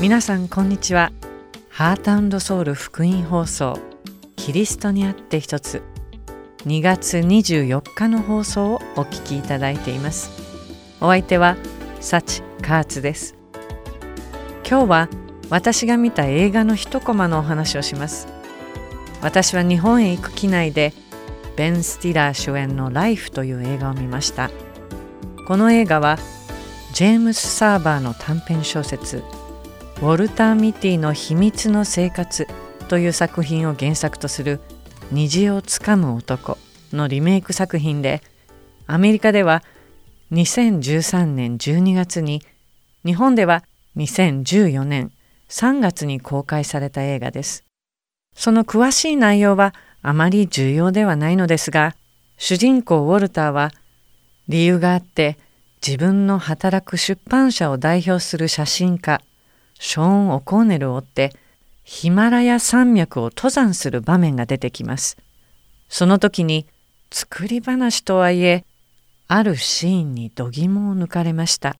皆さんこんにちは。ハートソウル福音放送キリストにあって一つ2月24日の放送をお聞きいただいています。お相手はサチカーツです。今日は私が見た映画の一コマのお話をします。私は日本へ行く機内でベン・スティラー主演の「ライフ」という映画を見ました。この映画はジェームス・サーバーの短編小説ウォルター・ミティの秘密の生活という作品を原作とする虹をつかむ男のリメイク作品でアメリカでは2013年12月に日本では2014年3月に公開された映画です。その詳しい内容はあまり重要ではないのですが主人公ウォルターは理由があって自分の働く出版社を代表する写真家ショーン・オコーネルを追ってヒマラヤ山脈を登山する場面が出てきます。その時に作り話とはいえあるシーンに度肝を抜かれました。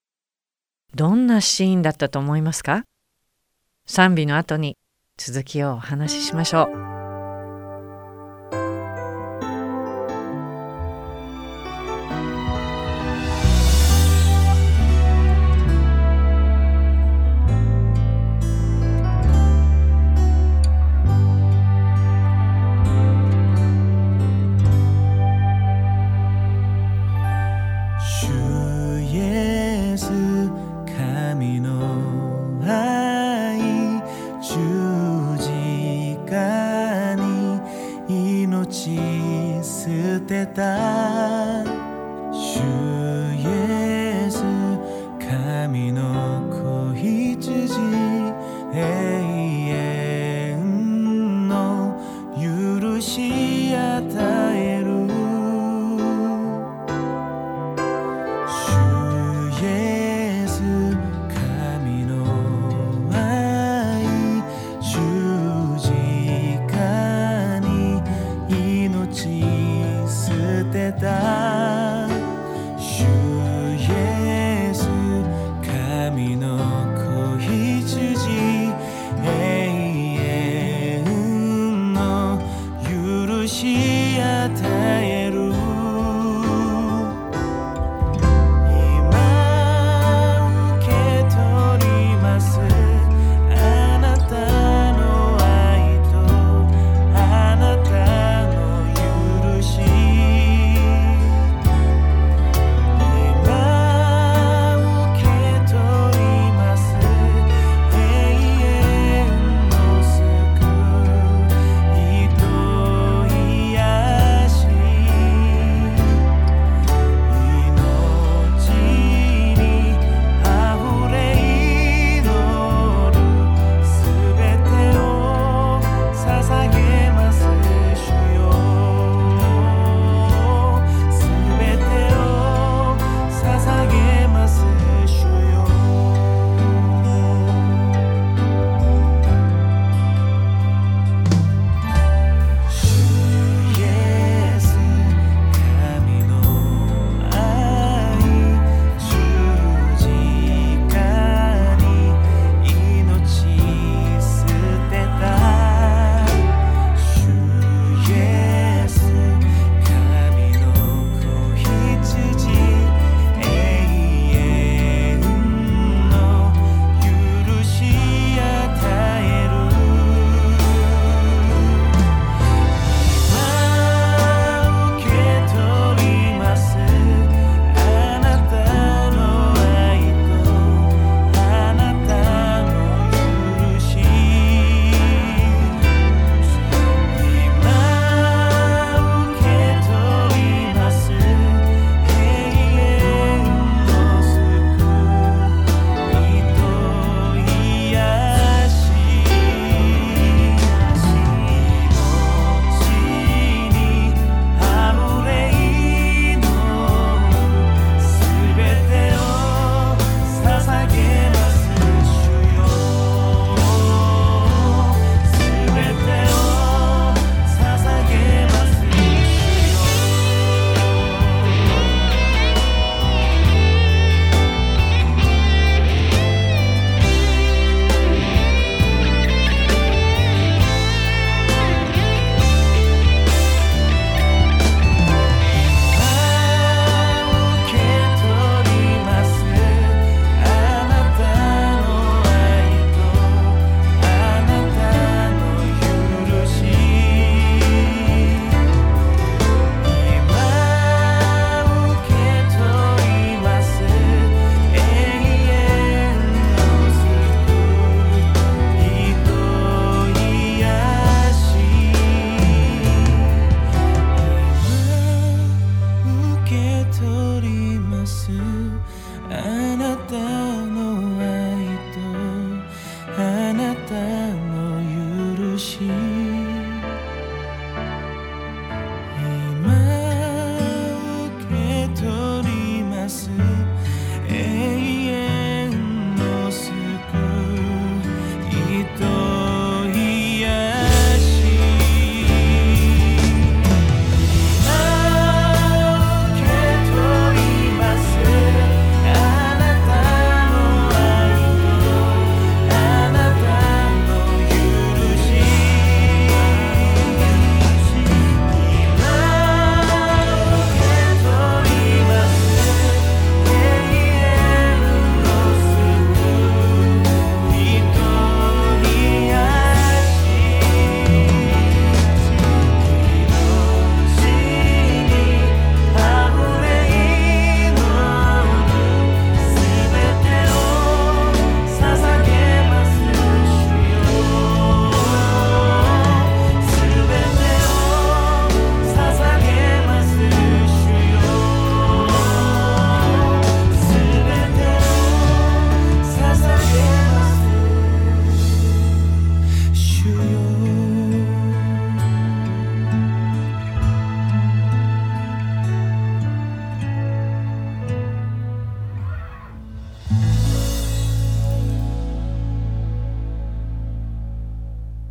どんなシーンだったと思いますか？賛美の後に続きをお話ししましょう。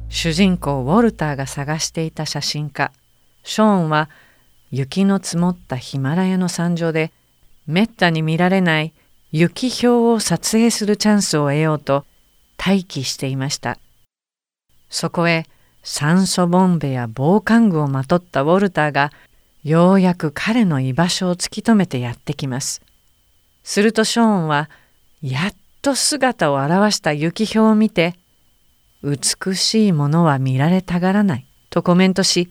主人公ウォルターが探していた写真家。ショーンは雪の積もったヒマラヤの山上でめったに見られない雪氷を撮影するチャンスを得ようと待機していました。そこへ酸素ボンベや防寒具をまとったウォルターがようやく彼の居場所を突き止めてやってきます。するとショーンはやっと姿を現した雪氷を見て美しいものは見られたがらないとコメントし、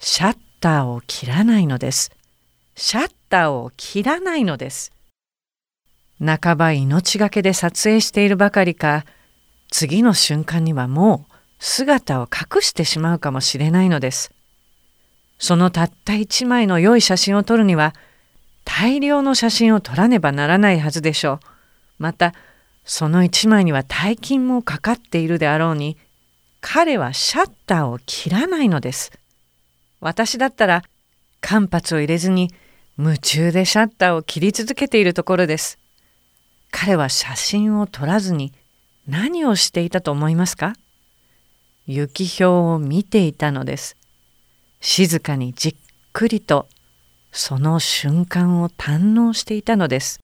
シャッターを切らないのです。シャッターを切らないのです。半ば命がけで撮影しているばかりか、次の瞬間にはもう姿を隠してしまうかもしれないのです。そのたった一枚の良い写真を撮るには、大量の写真を撮らねばならないはずでしょう。また、その一枚には大金もかかっているであろうに彼はシャッターを切らないのです。私だったら間髪を入れずに夢中でシャッターを切り続けているところです。彼は写真を撮らずに何をしていたと思いますか？雪氷を見ていたのです。静かにじっくりとその瞬間を堪能していたのです。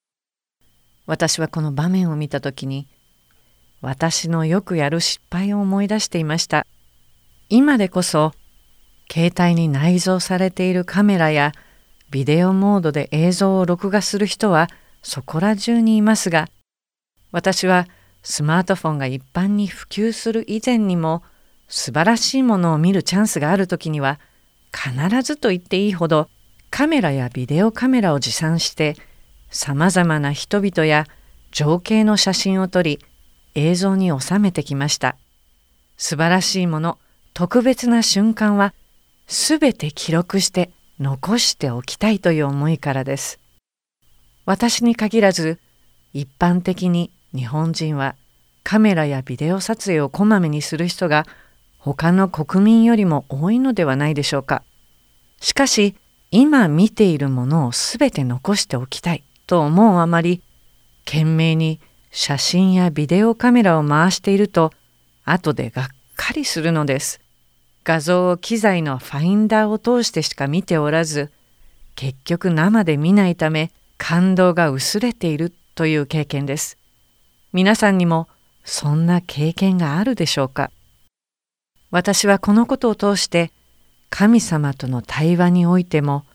私はこの場面を見た時に私のよくやる失敗を思い出していました。今でこそ携帯に内蔵されているカメラやビデオモードで映像を録画する人はそこら中にいますが私はスマートフォンが一般に普及する以前にも素晴らしいものを見るチャンスがある時には必ずと言っていいほどカメラやビデオカメラを持参してさまざまな人々や情景の写真を撮り映像に収めてきました。素晴らしいもの、特別な瞬間はすべて記録して残しておきたいという思いからです。私に限らず一般的に日本人はカメラやビデオ撮影をこまめにする人が他の国民よりも多いのではないでしょうか。しかし今見ているものをすべて残しておきたい。と思うあまり懸命に写真やビデオカメラを回していると後でがっかりするのです。画像を機材のファインダーを通してしか見ておらず結局生で見ないため感動が薄れているという経験です。皆さんにもそんな経験があるでしょうか？私はこのことを通して神様との対話においても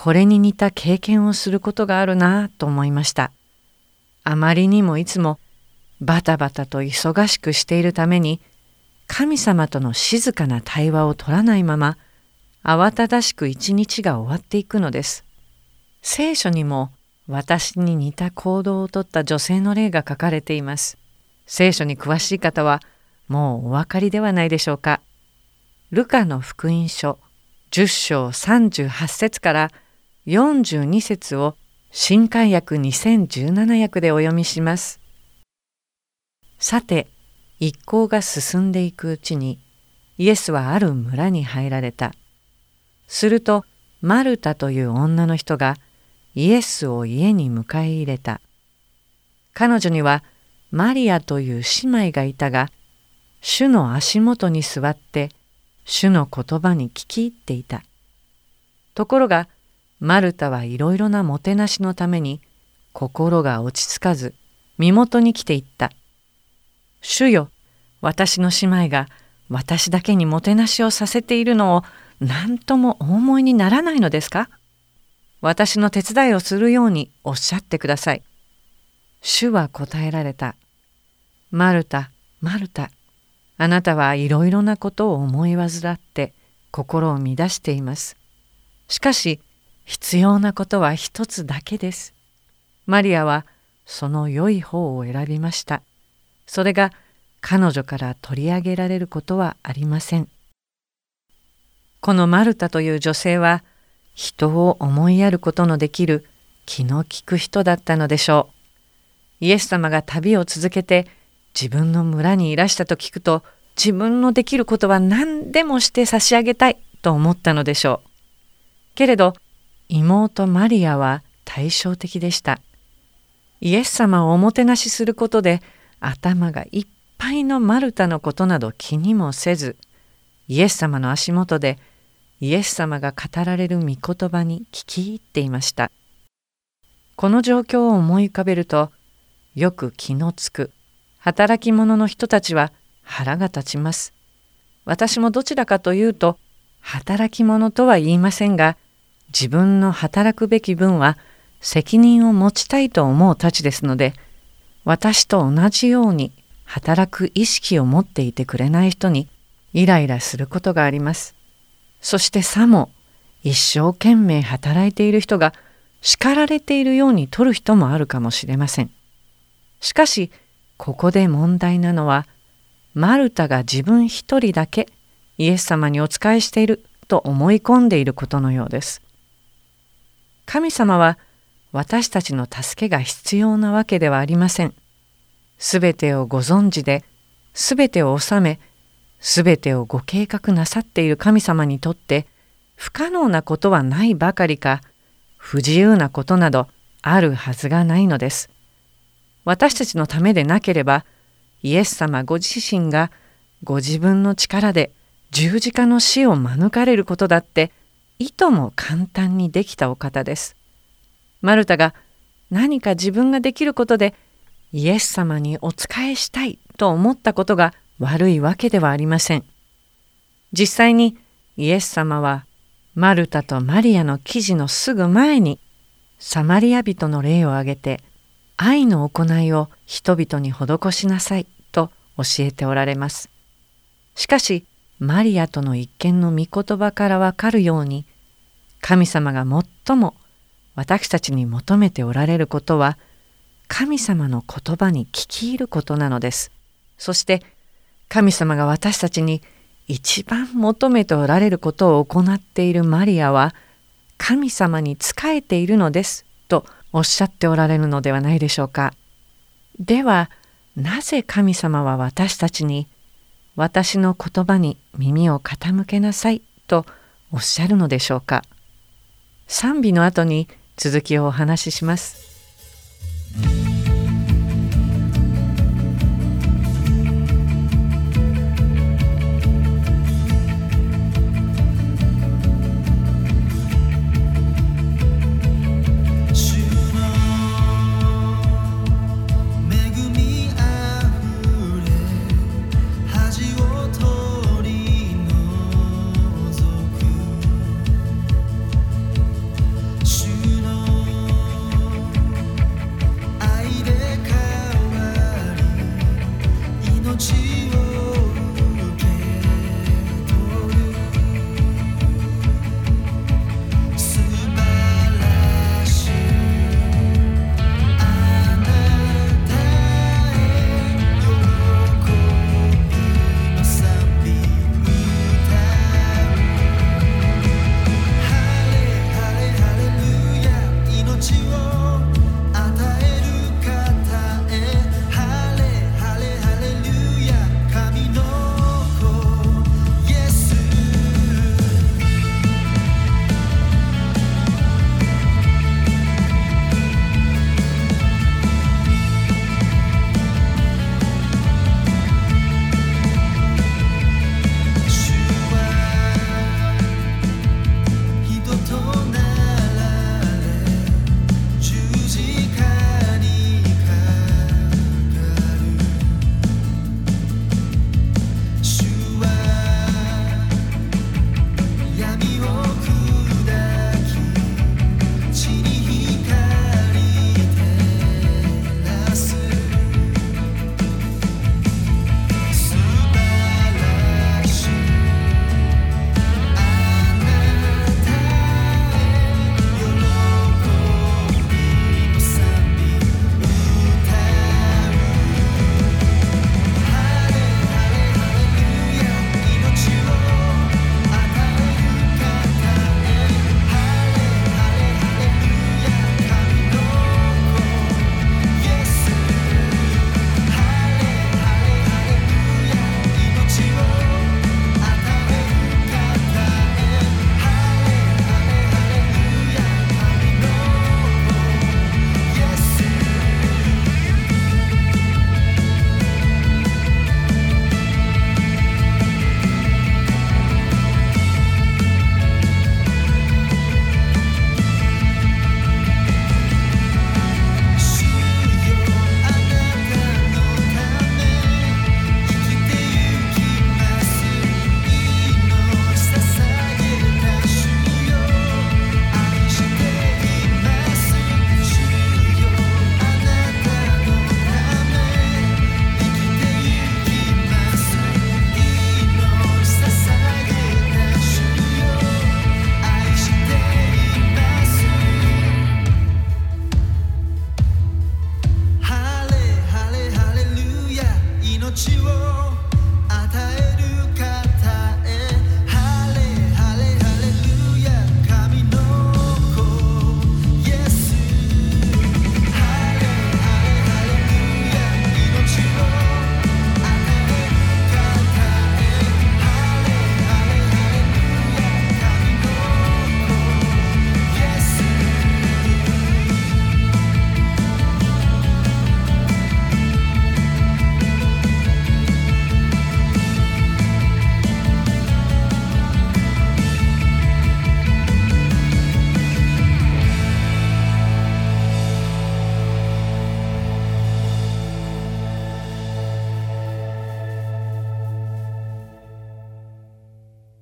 これに似た経験をすることがあるなと思いました。あまりにもいつもバタバタと忙しくしているために神様との静かな対話を取らないまま慌ただしく一日が終わっていくのです。聖書にも私に似た行動をとった女性の例が書かれています。聖書に詳しい方はもうお分かりではないでしょうか。ルカの福音書10章38節から「42節を新海訳2017訳でお読みします。さて、一行が進んでいくうちに、イエスはある村に入られた。するとマルタという女の人がイエスを家に迎え入れた。彼女にはマリアという姉妹がいたが、主の足元に座って主の言葉に聞き入っていた。ところがマルタはいろいろなもてなしのために心が落ち着かず身元に来ていった。主よ、私の姉妹が私だけにもてなしをさせているのを何ともお思いにならないのですか？私の手伝いをするようにおっしゃってください。主は答えられた。マルタ、マルタ、あなたはいろいろなことを思い患って心を乱しています。しかし必要なことは一つだけです。マリアはその良い方を選びました。それが彼女から取り上げられることはありません。このマルタという女性は人を思いやることのできる気の利く人だったのでしょう。イエス様が旅を続けて自分の村にいらしたと聞くと自分のできることは何でもして差し上げたいと思ったのでしょう。けれど妹マリアは対照的でした。イエス様をおもてなしすることで頭がいっぱいのマルタのことなど気にもせずイエス様の足元でイエス様が語られる御言葉に聞き入っていました。この状況を思い浮かべるとよく気のつく働き者の人たちは腹が立ちます。私もどちらかというと働き者とは言いませんが自分の働くべき分は責任を持ちたいと思うたちですので私と同じように働く意識を持っていてくれない人にイライラすることがあります。そしてさも一生懸命働いている人が叱られているように取る人もあるかもしれません。しかしここで問題なのはマルタが自分一人だけイエス様にお仕えしていると思い込んでいることのようです。神様は私たちの助けが必要なわけではありません。すべてをご存知で、すべてを治め、すべてをご計画なさっている神様にとって、不可能なことはないばかりか、不自由なことなどあるはずがないのです。私たちのためでなければ、イエス様ご自身がご自分の力で十字架の死を免れることだって、いとも簡単にできたお方です。マルタが何か自分ができることでイエス様にお仕えしたいと思ったことが悪いわけではありません。実際にイエス様はマルタとマリアの記事のすぐ前にサマリア人の例を挙げて愛の行いを人々に施しなさいと教えておられます。しかしマリアとの一見の御言葉からわかるように神様が最も私たちに求めておられることは神様の言葉に聞き入ることなのです。そして神様が私たちに一番求めておられることを行っているマリアは神様に仕えているのですとおっしゃっておられるのではないでしょうか。ではなぜ神様は私たちに私の言葉に耳を傾けなさいとおっしゃるのでしょうか。賛美の後に続きをお話しします。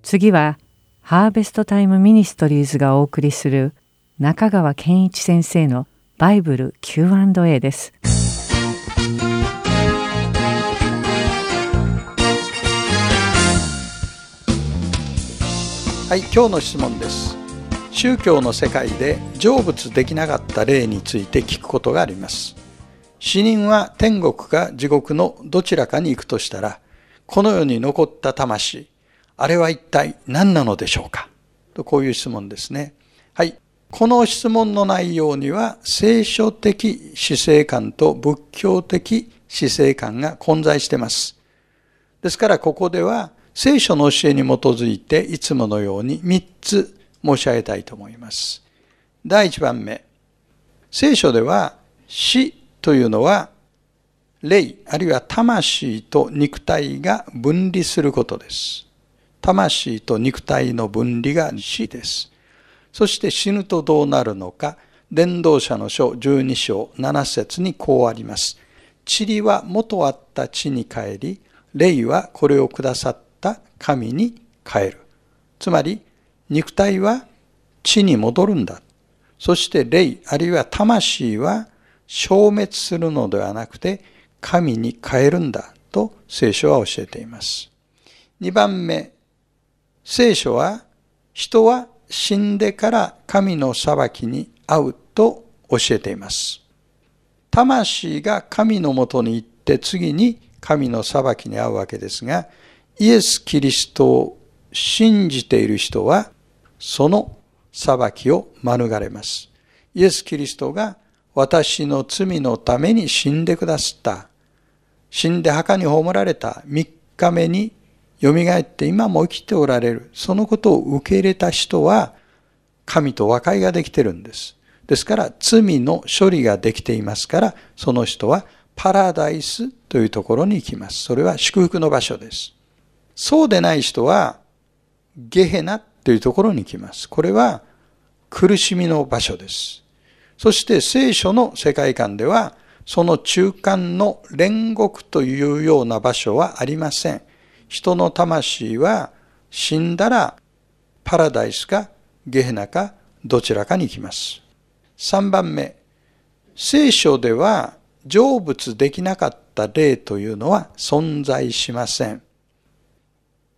次はハーベストタイムミニストリーズがお送りする中川健一先生のバイブル Q&A です。はい、今日の質問です。宗教の世界で成仏できなかった例について聞くことがあります。死人は天国か地獄のどちらかに行くとしたら、この世に残った魂、あれは一体何なのでしょうか？とこういう質問ですね。はい。この質問の内容には聖書的死生観と仏教的死生観が混在しています。ですからここでは聖書の教えに基づいていつものように3つ申し上げたいと思います。第1番目。聖書では死というのは霊あるいは魂と肉体が分離することです。魂と肉体の分離が死です。そして死ぬとどうなるのか、伝道者の書12章7節にこうあります。塵は元あった地に帰り、霊はこれをくださった神に変える。つまり、肉体は地に戻るんだ。そして霊、あるいは魂は消滅するのではなくて、神に変えるんだと聖書は教えています。二番目、聖書は人は死んでから神の裁きに会うと教えています。魂が神のもとに行って次に神の裁きに遭うわけですが、イエス・キリストを信じている人は、その裁きを免れます。イエス・キリストが私の罪のために死んでくださった。死んで墓に葬られた3日目に蘇って今も生きておられる。そのことを受け入れた人は、神と和解ができてるんです。ですから、罪の処理ができていますから、その人はパラダイスというところに行きます。それは祝福の場所です。そうでない人は、ゲヘナというところに来ます。これは苦しみの場所です。そして聖書の世界観では、その中間の煉獄というような場所はありません。人の魂は死んだらパラダイスかゲヘナかどちらかに行きます。3番目、聖書では成仏できなかった例というのは存在しません。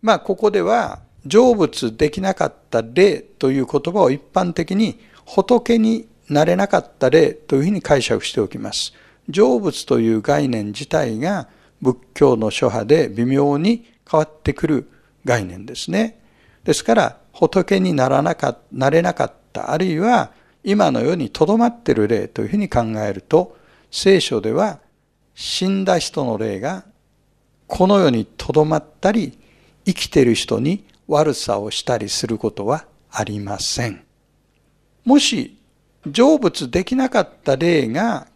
まあ、ここでは、成仏できなかった霊という言葉を一般的に仏になれなかった霊というふうに解釈しておきます。成仏という概念自体が仏教の諸派で微妙に変わってくる概念ですね。ですから、仏にならなかなれなかった、あるいは今の世に留まっている霊というふうに考えると、聖書では死んだ人の霊がこの世に留まったり生きている人に悪さをしたりすることはありません。もし成仏できなかった霊が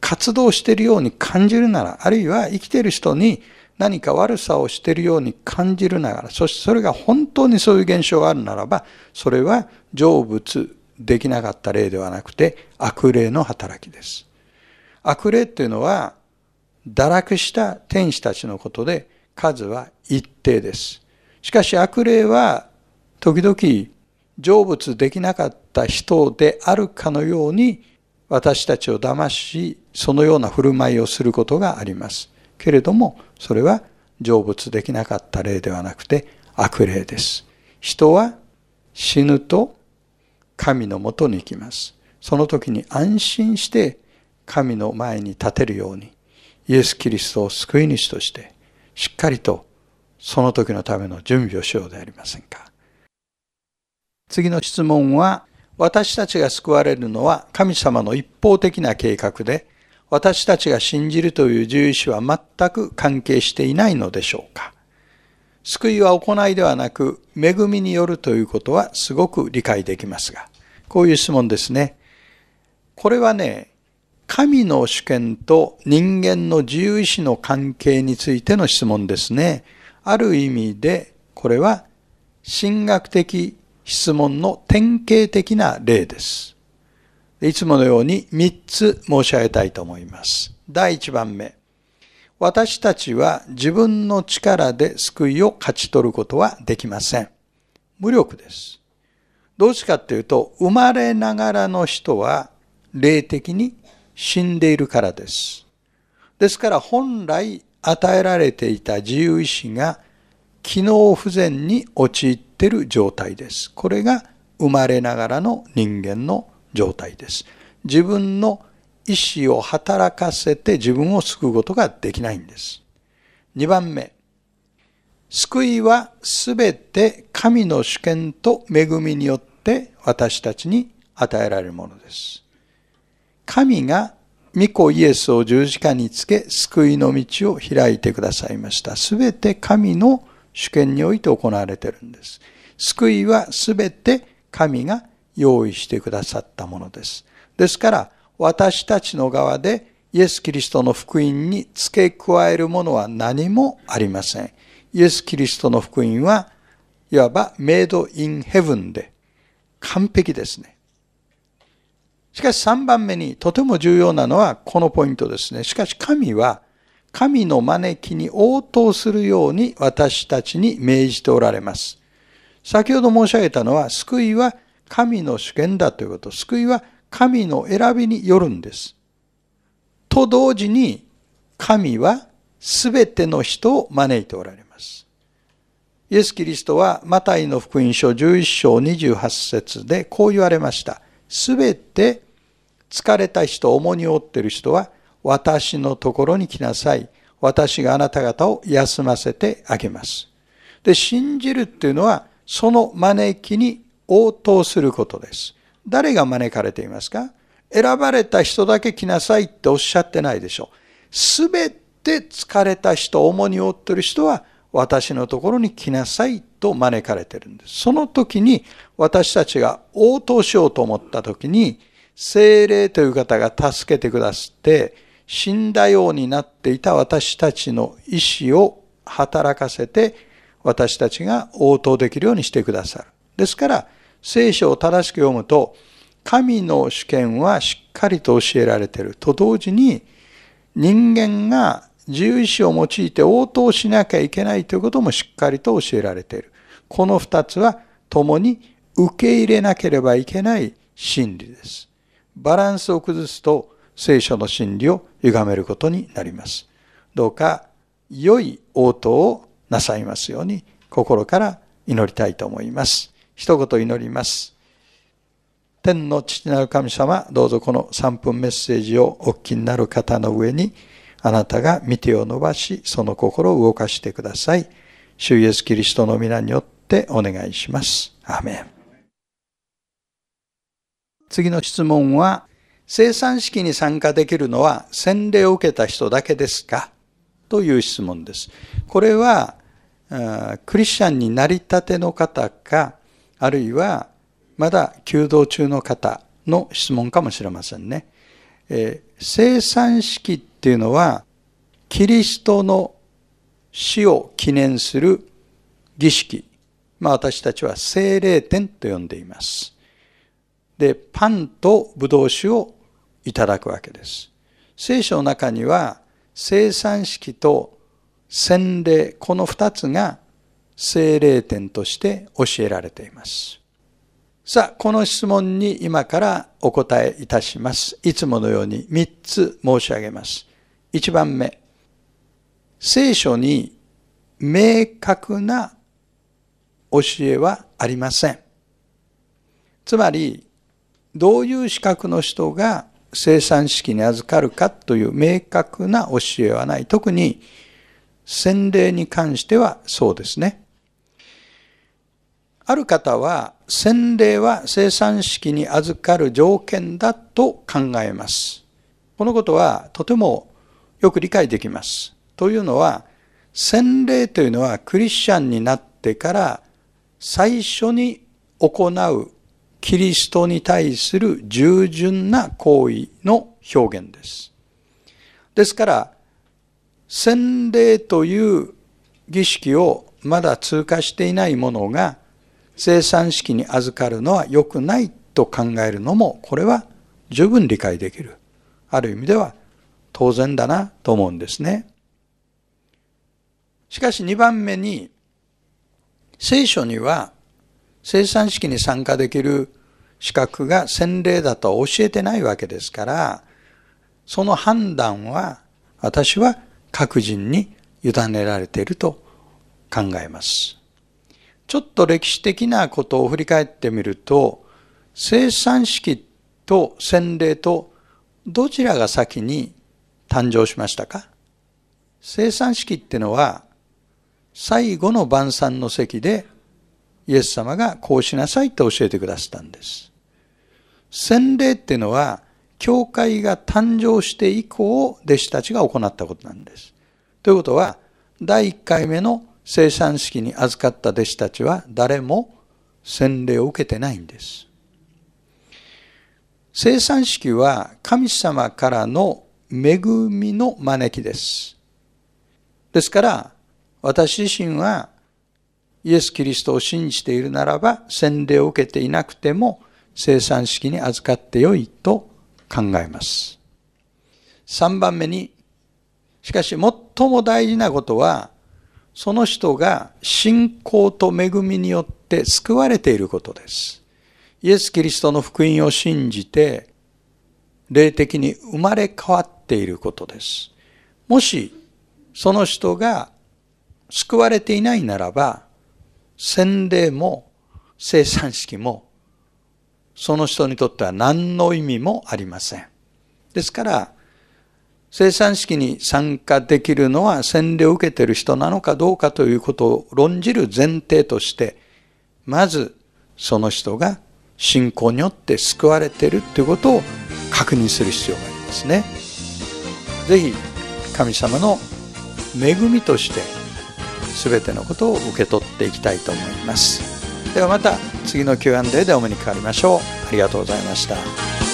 活動しているように感じるなら、あるいは生きている人に何か悪さをしているように感じるながら、そしてそれが本当にそういう現象があるならば、それは成仏できなかった霊ではなくて悪霊の働きです。悪霊っていうのは堕落した天使たちのことで、数は一定です。しかし悪霊は時々成仏できなかった人であるかのように私たちを騙し、そのような振る舞いをすることがあります。けれども、それは成仏できなかった霊ではなくて悪霊です。人は死ぬと神のもとに行きます。その時に安心して神の前に立てるように、イエス・キリストを救い主としてしっかりとその時のための準備をしようでありませんか。次の質問は、私たちが救われるのは神様の一方的な計画で、私たちが信じるという獣医師は全く関係していないのでしょうか。救いは行いではなく、恵みによるということはすごく理解できますが、こういう質問ですね。これはね、神の主権と人間の自由意志の関係についての質問ですね。ある意味で、これは神学的質問の典型的な例です。いつものように3つ申し上げたいと思います。第1番目。私たちは自分の力で救いを勝ち取ることはできません。無力です。どうしてかっていうと、生まれながらの人は霊的に死んでいるからです。ですから本来与えられていた自由意志が機能不全に陥っている状態です。これが生まれながらの人間の状態です。自分の意志を働かせて自分を救うことができないんです。2番目。救いはすべて神の主権と恵みによって私たちに与えられるものです。神が御子イエスを十字架につけ救いの道を開いてくださいました。すべて神の主権において行われているんです。救いはすべて神が用意してくださったものです。ですから、私たちの側でイエス・キリストの福音に付け加えるものは何もありません。イエス・キリストの福音は、いわばメイド・イン・ヘブンで完璧ですね。しかし3番目にとても重要なのはこのポイントですね。しかし神は神の招きに応答するように私たちに命じておられます。先ほど申し上げたのは救いは神の主権だということ。救いは神の選びによるんです。と同時に神は全ての人を招いておられます。イエス・キリストはマタイの福音書11章28節でこう言われました。すべて疲れた人、重荷を負っている人は私のところに来なさい。私があなた方を休ませてあげます。で、信じるっていうのは、その招きに応答することです。誰が招かれていますか？選ばれた人だけ来なさいっておっしゃってないでしょう。すべて疲れた人、重荷を負っている人は、私のところに来なさいと招かれているんです。その時に私たちが応答しようと思った時に、精霊という方が助けてくださって、死んだようになっていた私たちの意志を働かせて、私たちが応答できるようにしてくださる。ですから、聖書を正しく読むと、神の主権はしっかりと教えられていると同時に、人間が自由意志を用いて応答しなきゃいけないということもしっかりと教えられている。この二つは共に受け入れなければいけない真理です。バランスを崩すと聖書の真理を歪めることになります。どうか良い応答をなさいますように心から祈りたいと思います。一言祈ります。天の父なる神様、どうぞこの3分メッセージをお聞きになる方の上にあなたが見てを伸ばし、その心を動かしてください。主イエスキリストの皆によってお願いします。アーメン。次の質問は、生産式に参加できるのは洗礼を受けた人だけですか？という質問です。これは、クリスチャンになりたての方か、あるいはまだ弓道中の方の質問かもしれませんね。えー、生産式っていうのは、キリストの死を記念する儀式。まあ私たちは聖霊典と呼んでいます。で、パンとブドウ酒をいただくわけです。聖書の中には生産式と洗礼、この二つが聖霊典として教えられています。さあ、この質問に今からお答えいたします。いつものように3つ申し上げます。1番目。聖書に明確な教えはありません。つまり、どういう資格の人が生産式に預かるかという明確な教えはない。特に洗礼に関してはそうですね。ある方は、洗礼は生産式に預かる条件だと考えます。このことはとてもよく理解できます。というのは、洗礼というのはクリスチャンになってから最初に行うキリストに対する従順な行為の表現です。ですから、洗礼という儀式をまだ通過していないものが生産式に預かるのは良くないと考えるのも、これは十分理解できる。ある意味では当然だなと思うんですね。しかし二番目に、聖書には生産式に参加できる資格が洗礼だとは教えてないわけですから、その判断は私は各人に委ねられていると考えます。ちょっと歴史的なことを振り返ってみると、生産式と洗礼とどちらが先に誕生しましたか？生産式ってのは最後の晩餐の席でイエス様がこうしなさいと教えてくださったんです。洗礼っていうのは教会が誕生して以降弟子たちが行ったことなんです。ということは第1回目の生産式に預かった弟子たちは誰も洗礼を受けてないんです。生産式は神様からの恵みの招きです。ですから、私自身はイエス・キリストを信じているならば、洗礼を受けていなくても生産式に預かってよいと考えます。3番目に、しかし最も大事なことは、その人が信仰と恵みによって救われていることです。イエス・キリストの福音を信じて、霊的に生まれ変わっていることです。もし、その人が救われていないならば、洗礼も生産式も、その人にとっては何の意味もありません。ですから、生産式に参加できるのは洗礼を受けている人なのかどうかということを論じる前提として、まずその人が信仰によって救われているということを確認する必要がありますね。ぜひ神様の恵みとして全てのことを受け取っていきたいと思います。ではまた次の Q&A でお目にかかりましょう。ありがとうございました。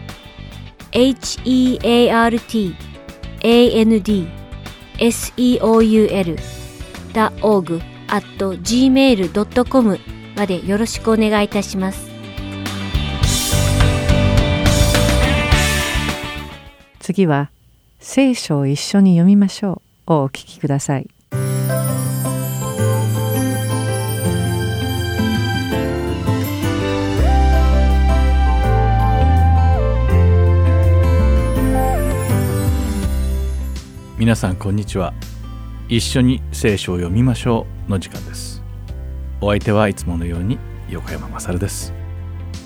heartandseoul.org at gmail.com までよろしくお願いいたします。次は聖書を一緒に読みましょうをお聞きください。皆さんこんにちは。一緒に聖書を読みましょうの時間です。お相手はいつものように横山まさるです。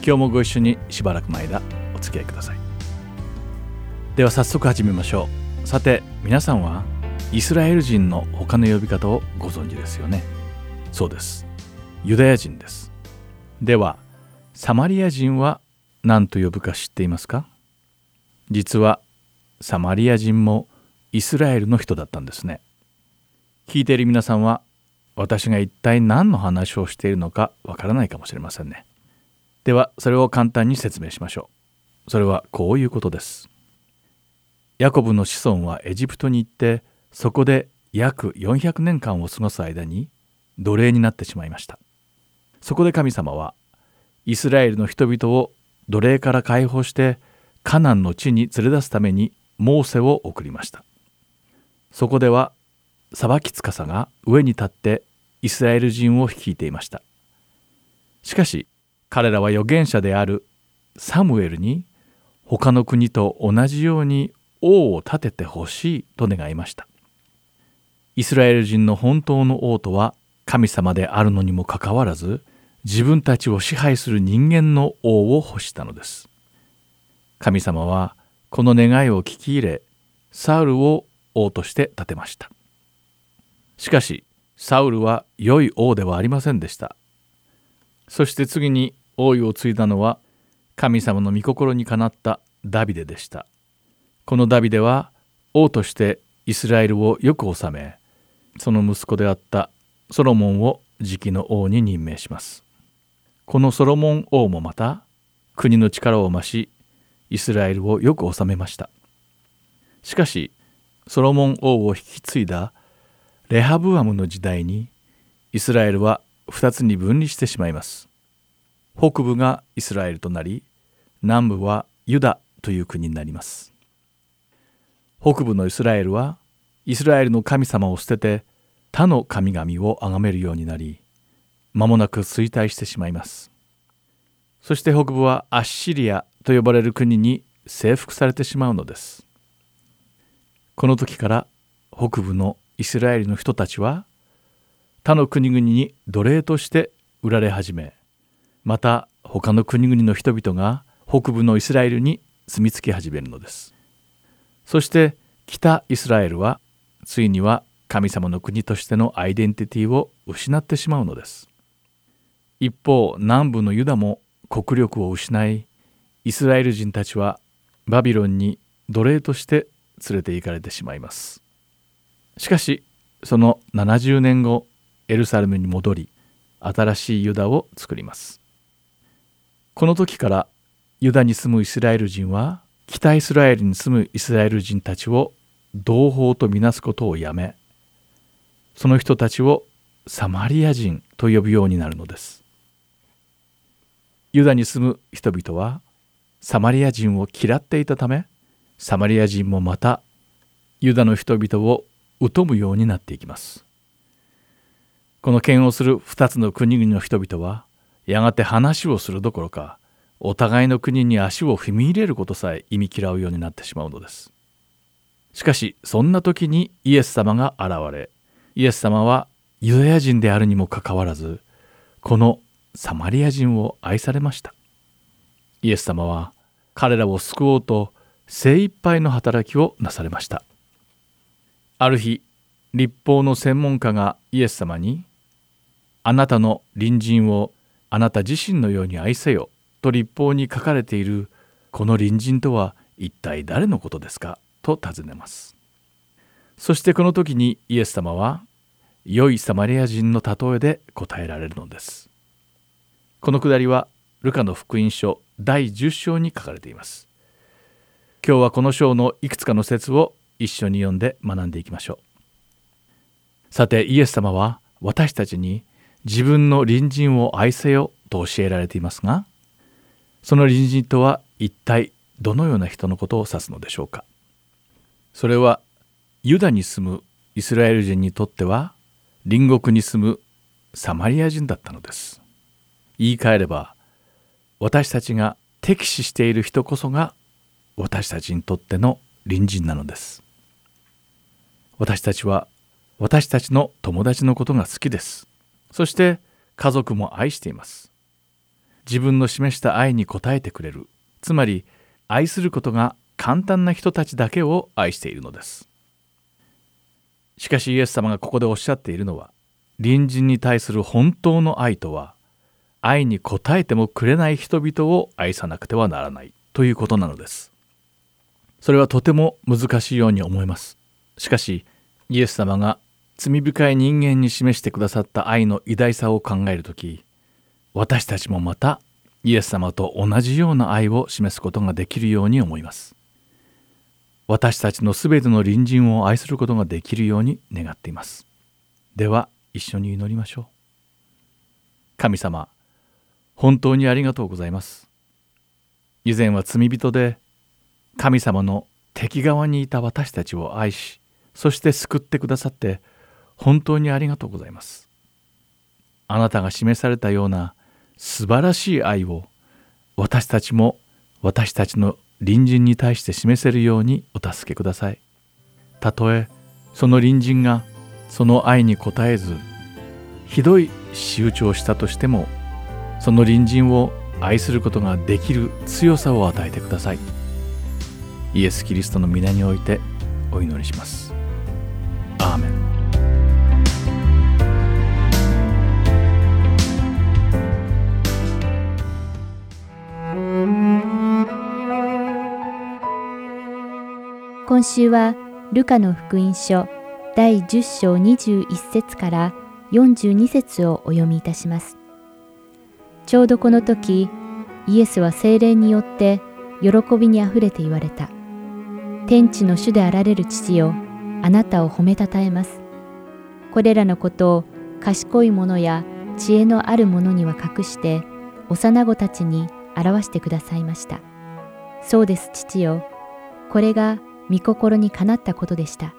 今日もご一緒にしばらくの間お付き合いください。では早速始めましょう。さて皆さんはイスラエル人の他の呼び方をご存知ですよね？そうです。ユダヤ人です。ではサマリア人は何と呼ぶか知っていますか？実はサマリア人もイスラエルの人だったんですね。聞いている皆さんは私が一体何の話をしているのかわからないかもしれませんね。ではそれを簡単に説明しましょう。それはこういうことです。ヤコブの子孫はエジプトに行ってそこで約400年間を過ごす間に奴隷になってしまいました。そこで神様はイスラエルの人々を奴隷から解放してカナンの地に連れ出すためにモーセを送りました。そこでは裁き司が上に立ってイスラエル人を率いていました。しかし彼らは預言者であるサムエルに他の国と同じように王を立ててほしいと願いました。イスラエル人の本当の王とは神様であるのにもかかわらず自分たちを支配する人間の王を欲したのです。神様はこの願いを聞き入れサウルを王として立てました。しかしサウルは良い王ではありませんでした。そして次に王位を継いだのは神様の御心にかなったダビデでした。このダビデは王としてイスラエルをよく治めその息子であったソロモンを次期の王に任命します。このソロモン王もまた国の力を増しイスラエルをよく治めました。しかしソロモン王を引き継いだレハブアムの時代にイスラエルは2つに分離してしまいます。北部がイスラエルとなり南部はユダという国になります。北部のイスラエルはイスラエルの神様を捨てて他の神々を崇めるようになり間もなく衰退してしまいます。そして北部はアッシリアと呼ばれる国に征服されてしまうのです。この時から北部のイスラエルの人たちは他の国々に奴隷として売られ始めまた他の国々の人々が北部のイスラエルに住み着き始めるのです。そして北イスラエルはついには神様の国としてのアイデンティティを失ってしまうのです。一方南部のユダも国力を失いイスラエル人たちはバビロンに奴隷として連れて行かれてしまいます。しかしその70年後エルサレムに戻り新しいユダを作ります。この時からユダに住むイスラエル人は北イスラエルに住むイスラエル人たちを同胞とみなすことをやめその人たちをサマリア人と呼ぶようになるのです。ユダに住む人々はサマリア人を嫌っていたためサマリア人もまたユダの人々を疎むようになっていきます。この嫌悪する2つの国々の人々はやがて話をするどころかお互いの国に足を踏み入れることさえ意味嫌うようになってしまうのです。しかしそんな時にイエス様が現れイエス様はユダヤ人であるにもかかわらずこのサマリア人を愛されました。イエス様は彼らを救おうと精一杯の働きをなされました。ある日立法の専門家がイエス様に「あなたの隣人をあなた自身のように愛せよ」と立法に書かれているこの隣人とは一体誰のことですか？と尋ねます。そしてこの時にイエス様は良いサマリア人の例えで答えられるのです。このくだりはルカの福音書第10章に書かれています。今日はこの章のいくつかの説を一緒に読んで学んでいきましょう。さてイエス様は私たちに自分の隣人を愛せよと教えられていますがその隣人とは一体どのような人のことを指すのでしょうか。それはユダに住むイスラエル人にとっては隣国に住むサマリア人だったのです。言い換えれば私たちが敵視している人こそが私たちにとっての隣人なのです。私たちは私たちの友達のことが好きです。そして家族も愛しています。自分の示した愛に応えてくれる。つまり愛することが簡単な人たちだけを愛しているのです。しかしイエス様がここでおっしゃっているのは隣人に対する本当の愛とは愛に応えてもくれない人々を愛さなくてはならないということなのです。それはとても難しいように思います。しかしイエス様が罪深い人間に示してくださった愛の偉大さを考える時私たちもまたイエス様と同じような愛を示すことができるように思います。私たちのすべての隣人を愛することができるように願っています。では一緒に祈りましょう。神様本当にありがとうございます。以前は罪人で神様の敵側にいた私たちを愛しそして救ってくださって本当にありがとうございます。あなたが示されたような素晴らしい愛を私たちも私たちの隣人に対して示せるようにお助けください。たとえその隣人がその愛に応えずひどい仕打ちをしたとしてもその隣人を愛することができる強さを与えてください。イエス・キリストの皆においてお祈りしますアーメン今週はルカの福音書第10章21節から42節をお読みいたします。ちょうどこの時、イエスは精霊によって喜びにあふれて言われた。天地の主であられる父よ、あなたを褒めたたえます。これらのことを賢い者や知恵のある者には隠して幼子たちに表してくださいました。そうです父よ。これが御心にかなったことでした。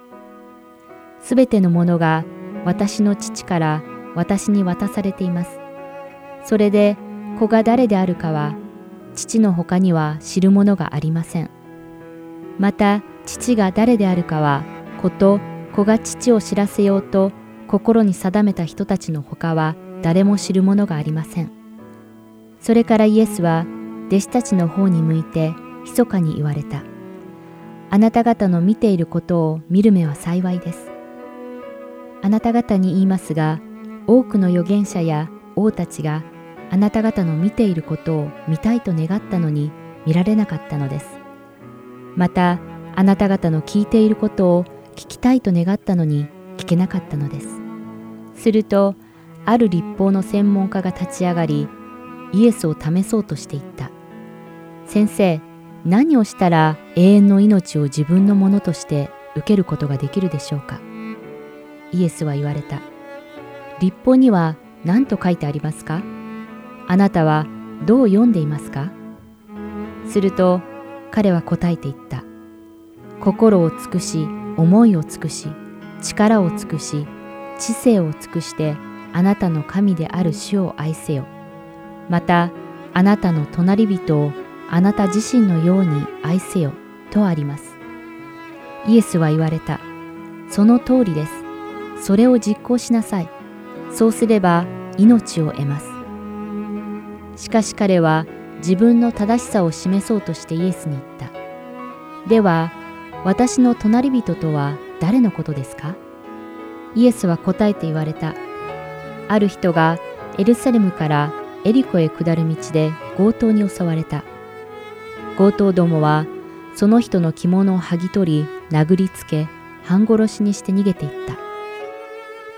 すべてのものが私の父から私に渡されています。それで子が誰であるかは父の他には知るものがありません。また父が誰であるかは子と子が父を知らせようと心に定めた人たちの他は誰も知るものがありません。それからイエスは弟子たちの方に向いて密かに言われた。あなた方の見ていることを見る目は幸いです。あなた方に言いますが、多くの預言者や王たちがあなた方の見ていることを見たいと願ったのに見られなかったのです。また、あなた方の聞いていることを聞きたいと願ったのに聞けなかったのです。すると、ある立法の専門家が立ち上がり、イエスを試そうとしていった。先生、何をしたら永遠の命を自分のものとして受けることができるでしょうかイエスは言われた。立法には何と書いてありますか？あなたはどう読んでいますか？すると彼は答えていった。心を尽くし、思いを尽くし、力を尽くし、知性を尽くしてあなたの神である主を愛せよ。また、あなたの隣人をあなた自身のように愛せよとあります。イエスは言われた。その通りです。それを実行しなさい。そうすれば命を得ます。しかし彼は自分の正しさを示そうとしてイエスに言った。では、私の隣人とは誰のことですか？イエスは答えて言われた。ある人がエルサレムからエリコへ下る道で強盗に襲われた。強盗どもはその人の着物を剥ぎ取り殴りつけ半殺しにして逃げていった。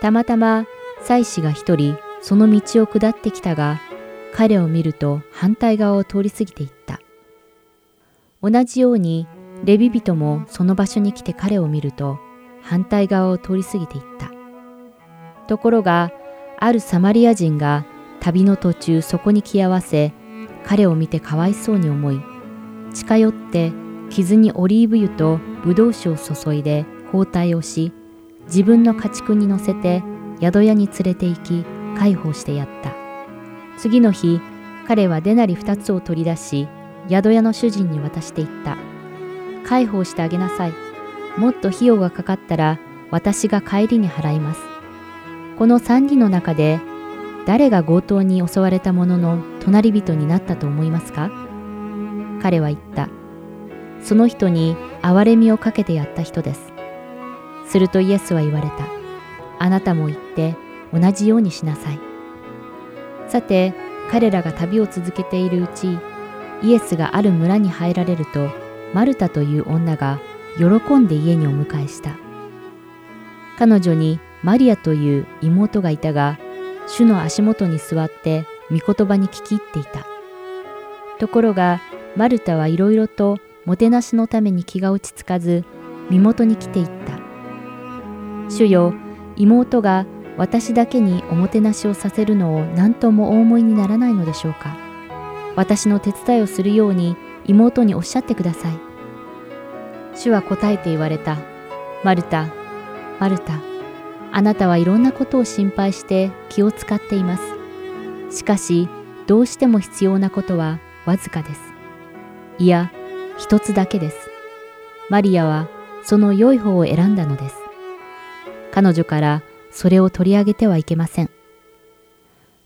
たまたま妻子が一人その道を下ってきたが彼を見ると反対側を通り過ぎていった。同じようにレビ人もその場所に来て彼を見ると反対側を通り過ぎていった。ところがあるサマリア人が旅の途中そこに来合わせ彼を見てかわいそうに思い近寄って傷にオリーブ油とブドウ酒を注いで包帯をし自分の家畜に乗せて宿屋に連れて行き介抱してやった次の日彼はデナリ2つを取り出し宿屋の主人に渡していった介抱してあげなさいもっと費用がかかったら私が帰りに払いますこの3人の中で誰が強盗に襲われた者のの隣人になったと思いますか？彼は言った。その人に憐れみをかけてやった人です。するとイエスは言われた。あなたも言って同じようにしなさい。さて、彼らが旅を続けているうち、イエスがある村に入られると、マルタという女が喜んで家にお迎えした。彼女にマリアという妹がいたが、主の足元に座って御言葉に聞き入っていた。ところがマルタはいろいろともてなしのために気が落ち着かず身元に来ていった。主よ、妹が私だけにおもてなしをさせるのを何ともお思いにならないのでしょうか。私の手伝いをするように妹におっしゃってください。主は答えて言われた。マルタ、マルタ、あなたはいろんなことを心配して気を使っています。しかし、どうしても必要なことはわずかです。いや、一つだけです。マリアはその良い方を選んだのです。彼女からそれを取り上げてはいけません。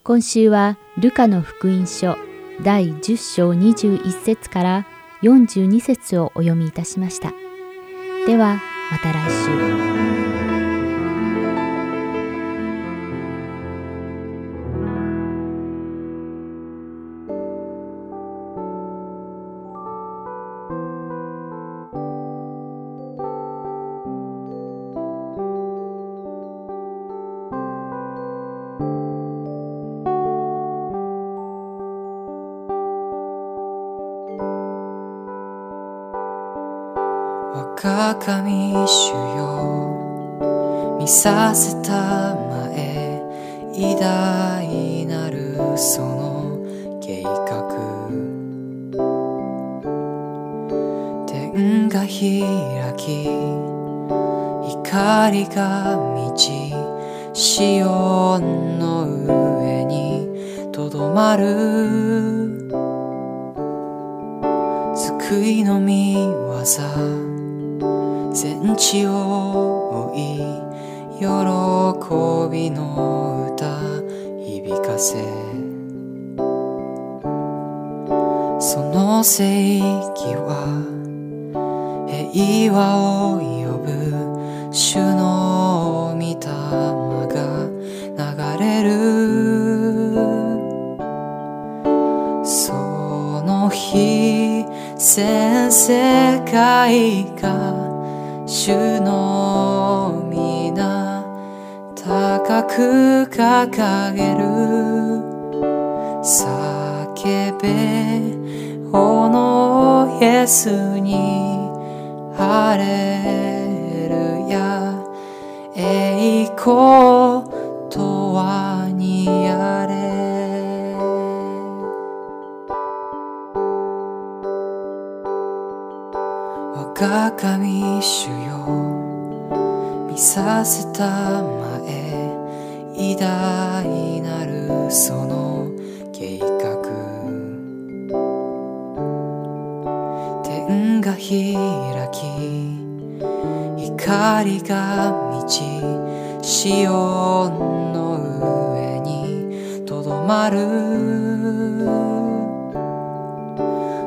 今週はルカの福音書第10章21節から42節をお読みいたしました。ではまた来週。神主よ見させた前偉大なるその計画。天が開き。光が満ちシオンの上にとどまる。救いの見業。全地を追い喜びの歌響かせその聖域は平和を呼ぶ主の御霊が流れる。その日全世界が主の皆高く掲げる叫べ炎イエスにハレルヤ栄光とはにあれが神主よ。見させた前偉大なるその計画。天が開き。光が満ちシオンの上にとどまる。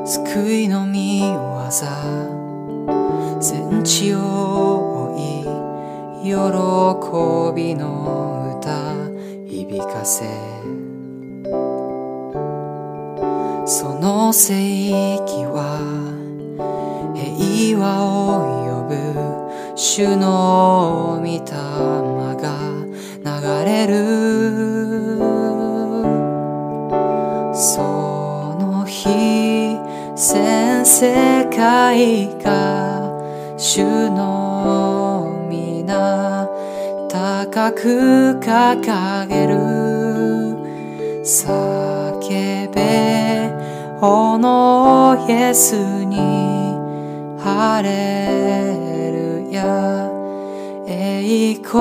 救いの御業。全地を追い喜びの歌響かせ。その聖域は平和を呼ぶ主の御霊が流れる。その日全世界が主の皆高く掲げる叫べ炎イエスにハレルヤ栄光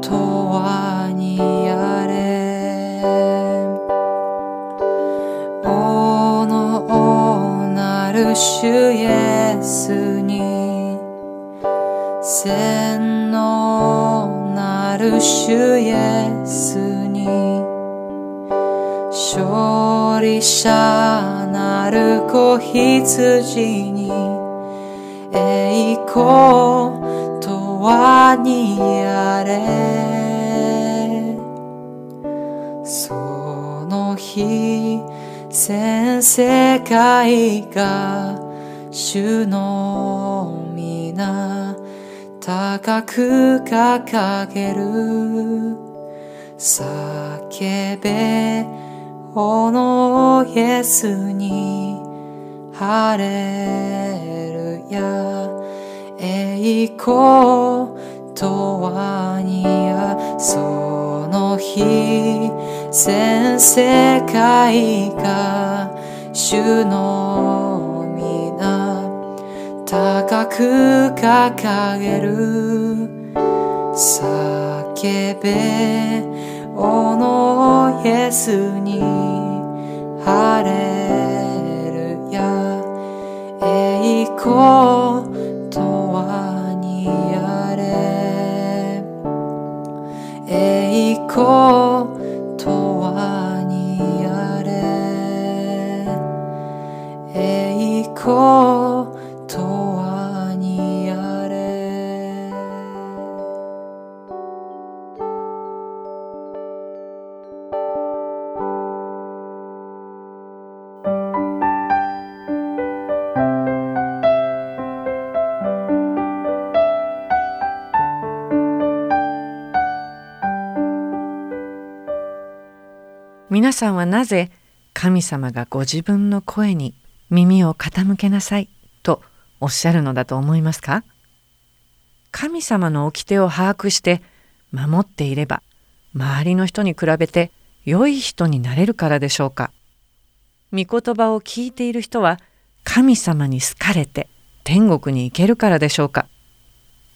とはにあれ。おのなる主イエスに千のなる主イエスに勝利者なる子羊に栄光とはにあれ。その日全世界が主の皆。高く掲げる。叫べ炎イエスにハレルヤ栄光とはにあその日全世界が主の高く掲げる。叫べ炎イエスにハレルヤ。栄光とはにあれ。栄光皆さんはなぜ神様がご自分の声に耳を傾けなさいとおっしゃるのだと思いますか？神様の掟を把握して守っていれば周りの人に比べて良い人になれるからでしょうか？御言葉を聞いている人は神様に好かれて天国に行けるからでしょうか？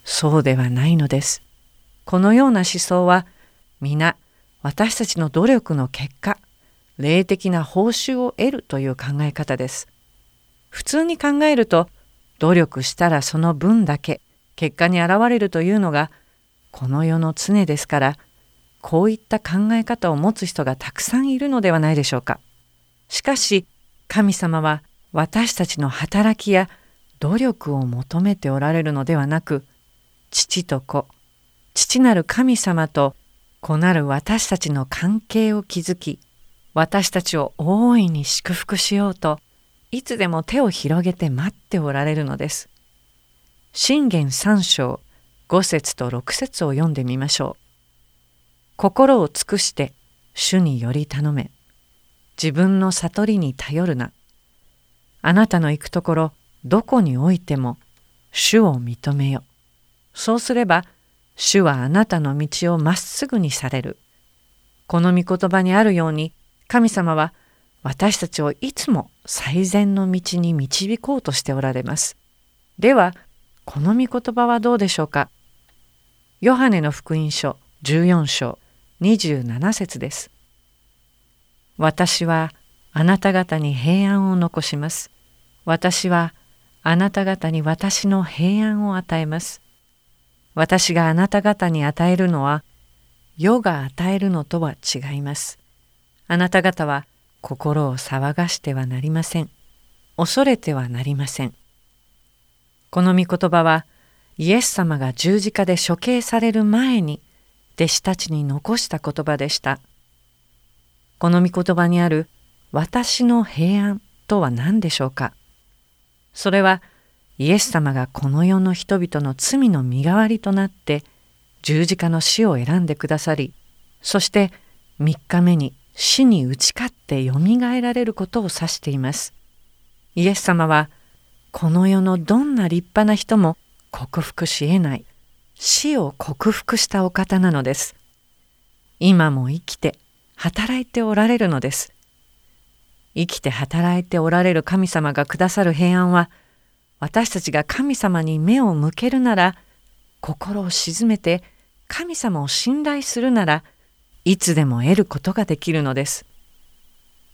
そうではないのです。このような思想は皆私たちの努力の結果霊的な報酬を得るという考え方です。普通に考えると努力したらその分だけ結果に現れるというのがこの世の常ですからこういった考え方を持つ人がたくさんいるのではないでしょうか。しかし神様は私たちの働きや努力を求めておられるのではなく父と子父なる神様と子なる私たちの関係を築き私たちを大いに祝福しようといつでも手を広げて待っておられるのです。信玄三章五節と六節を読んでみましょう。心を尽くして主により頼め。自分の悟りに頼るな。あなたの行くところどこにおいても主を認めよ。そうすれば主はあなたの道をまっすぐにされる。この御言葉にあるように神様は私たちをいつも最善の道に導こうとしておられます。では、この御言葉はどうでしょうかヨハネの福音書14章27節です。私はあなた方に平安を残します。私はあなた方に私の平安を与えます。私があなた方に与えるのは、世が与えるのとは違います。あなた方は心を騒がしてはなりません。恐れてはなりません。この御言葉はイエス様が十字架で処刑される前に弟子たちに残した言葉でした。この御言葉にある私の平安とは何でしょうかそれはイエス様がこの世の人々の罪の身代わりとなって十字架の死を選んでくださりそして3日目に死に打ち勝ってよみがえられることを指しています。イエス様はこの世のどんな立派な人も克服し得ない死を克服したお方なのです。今も生きて働いておられるのです。生きて働いておられる神様がくださる平安は私たちが神様に目を向けるなら心を静めて神様を信頼するならいつでも得ることができるのです。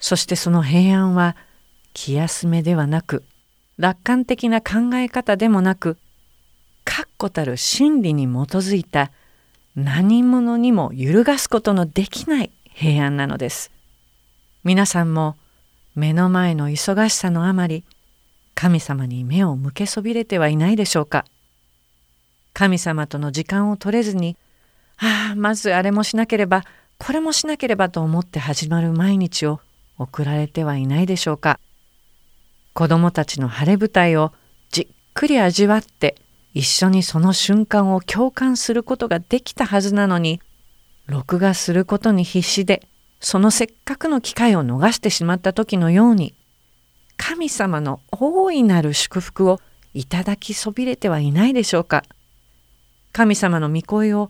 そしてその平安は気休めではなく楽観的な考え方でもなく確固たる真理に基づいた何者にも揺るがすことのできない平安なのです。皆さんも目の前の忙しさのあまり神様に目を向けそびれてはいないでしょうか。神様との時間を取れずにああまずあれもしなければこれもしなければと思って始まる毎日を送られてはいないでしょうか。子供たちの晴れ舞台をじっくり味わって一緒にその瞬間を共感することができたはずなのに録画することに必死でそのせっかくの機会を逃してしまった時のように神様の大いなる祝福をいただきそびれてはいないでしょうか？神様の御声を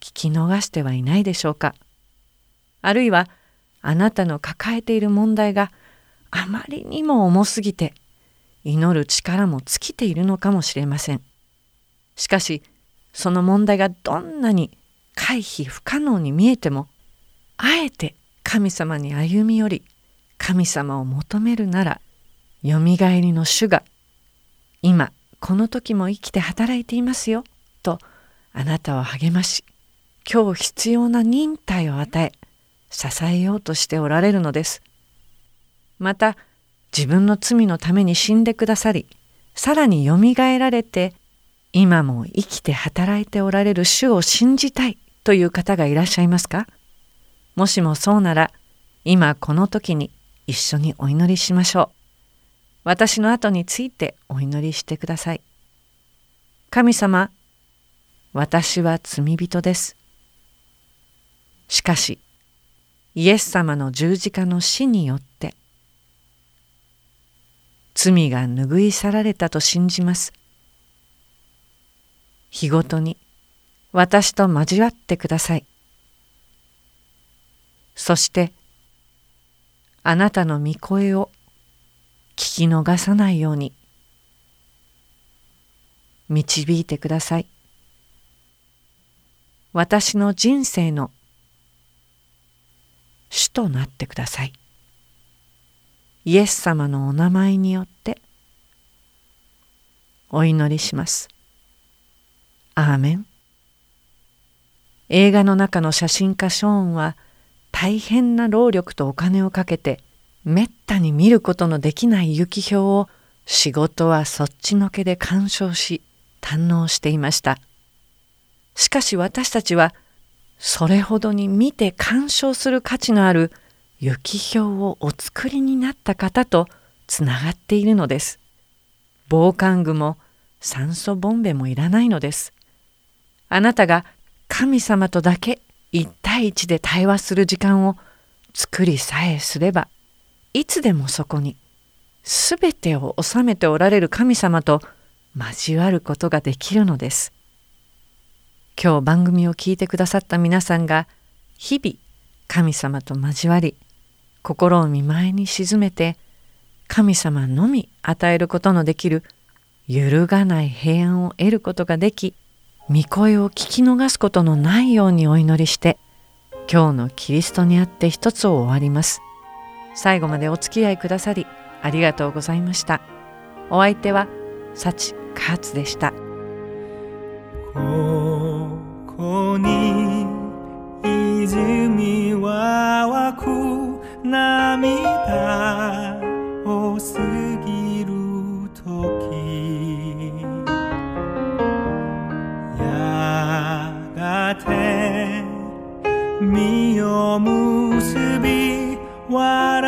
聞き逃してはいないでしょうか？あるいはあなたの抱えている問題があまりにも重すぎて祈る力も尽きているのかもしれません。しかしその問題がどんなに回避不可能に見えてもあえて神様に歩み寄り神様を求めるならよみがえりの主が今この時も生きて働いていますよとあなたを励まし今日必要な忍耐を与え支えようとしておられるのです。また自分の罪のために死んでくださりさらによみがえられて今も生きて働いておられる主を信じたいという方がいらっしゃいますか？もしもそうなら今この時に一緒にお祈りしましょう。私の後についてお祈りしてください。神様、私は罪人です。しかし、イエス様の十字架の死によって、罪が拭い去られたと信じます。日ごとに私と交わってください。そしてあなたの御声を聞き逃さないように導いてください。私の人生の主となってください。イエス様のお名前によってお祈りします。アーメン。映画の中の写真家ショーンは大変な労力とお金をかけてめったに見ることのできない雪氷を仕事はそっちのけで鑑賞し堪能していました。しかし私たちはそれほどに見て鑑賞する価値のある雪氷をお作りになった方とつながっているのです。防寒具も酸素ボンベもいらないのです。あなたが神様とだけ一対一で対話する時間を作りさえすればいつでもそこに全てを収めておられる神様と交わることができるのです。今日番組を聞いてくださった皆さんが日々神様と交わり心を見舞いに沈めて神様のみ与えることのできる揺るがない平安を得ることができ御声を聞き逃すことのないようにお祈りして今日のキリストにあって一つを終わります最後までお付き合いくださりありがとうございました。お相手は幸カーツでした。ここに泉は湧く涙を過ぎる時やがて身を結び笑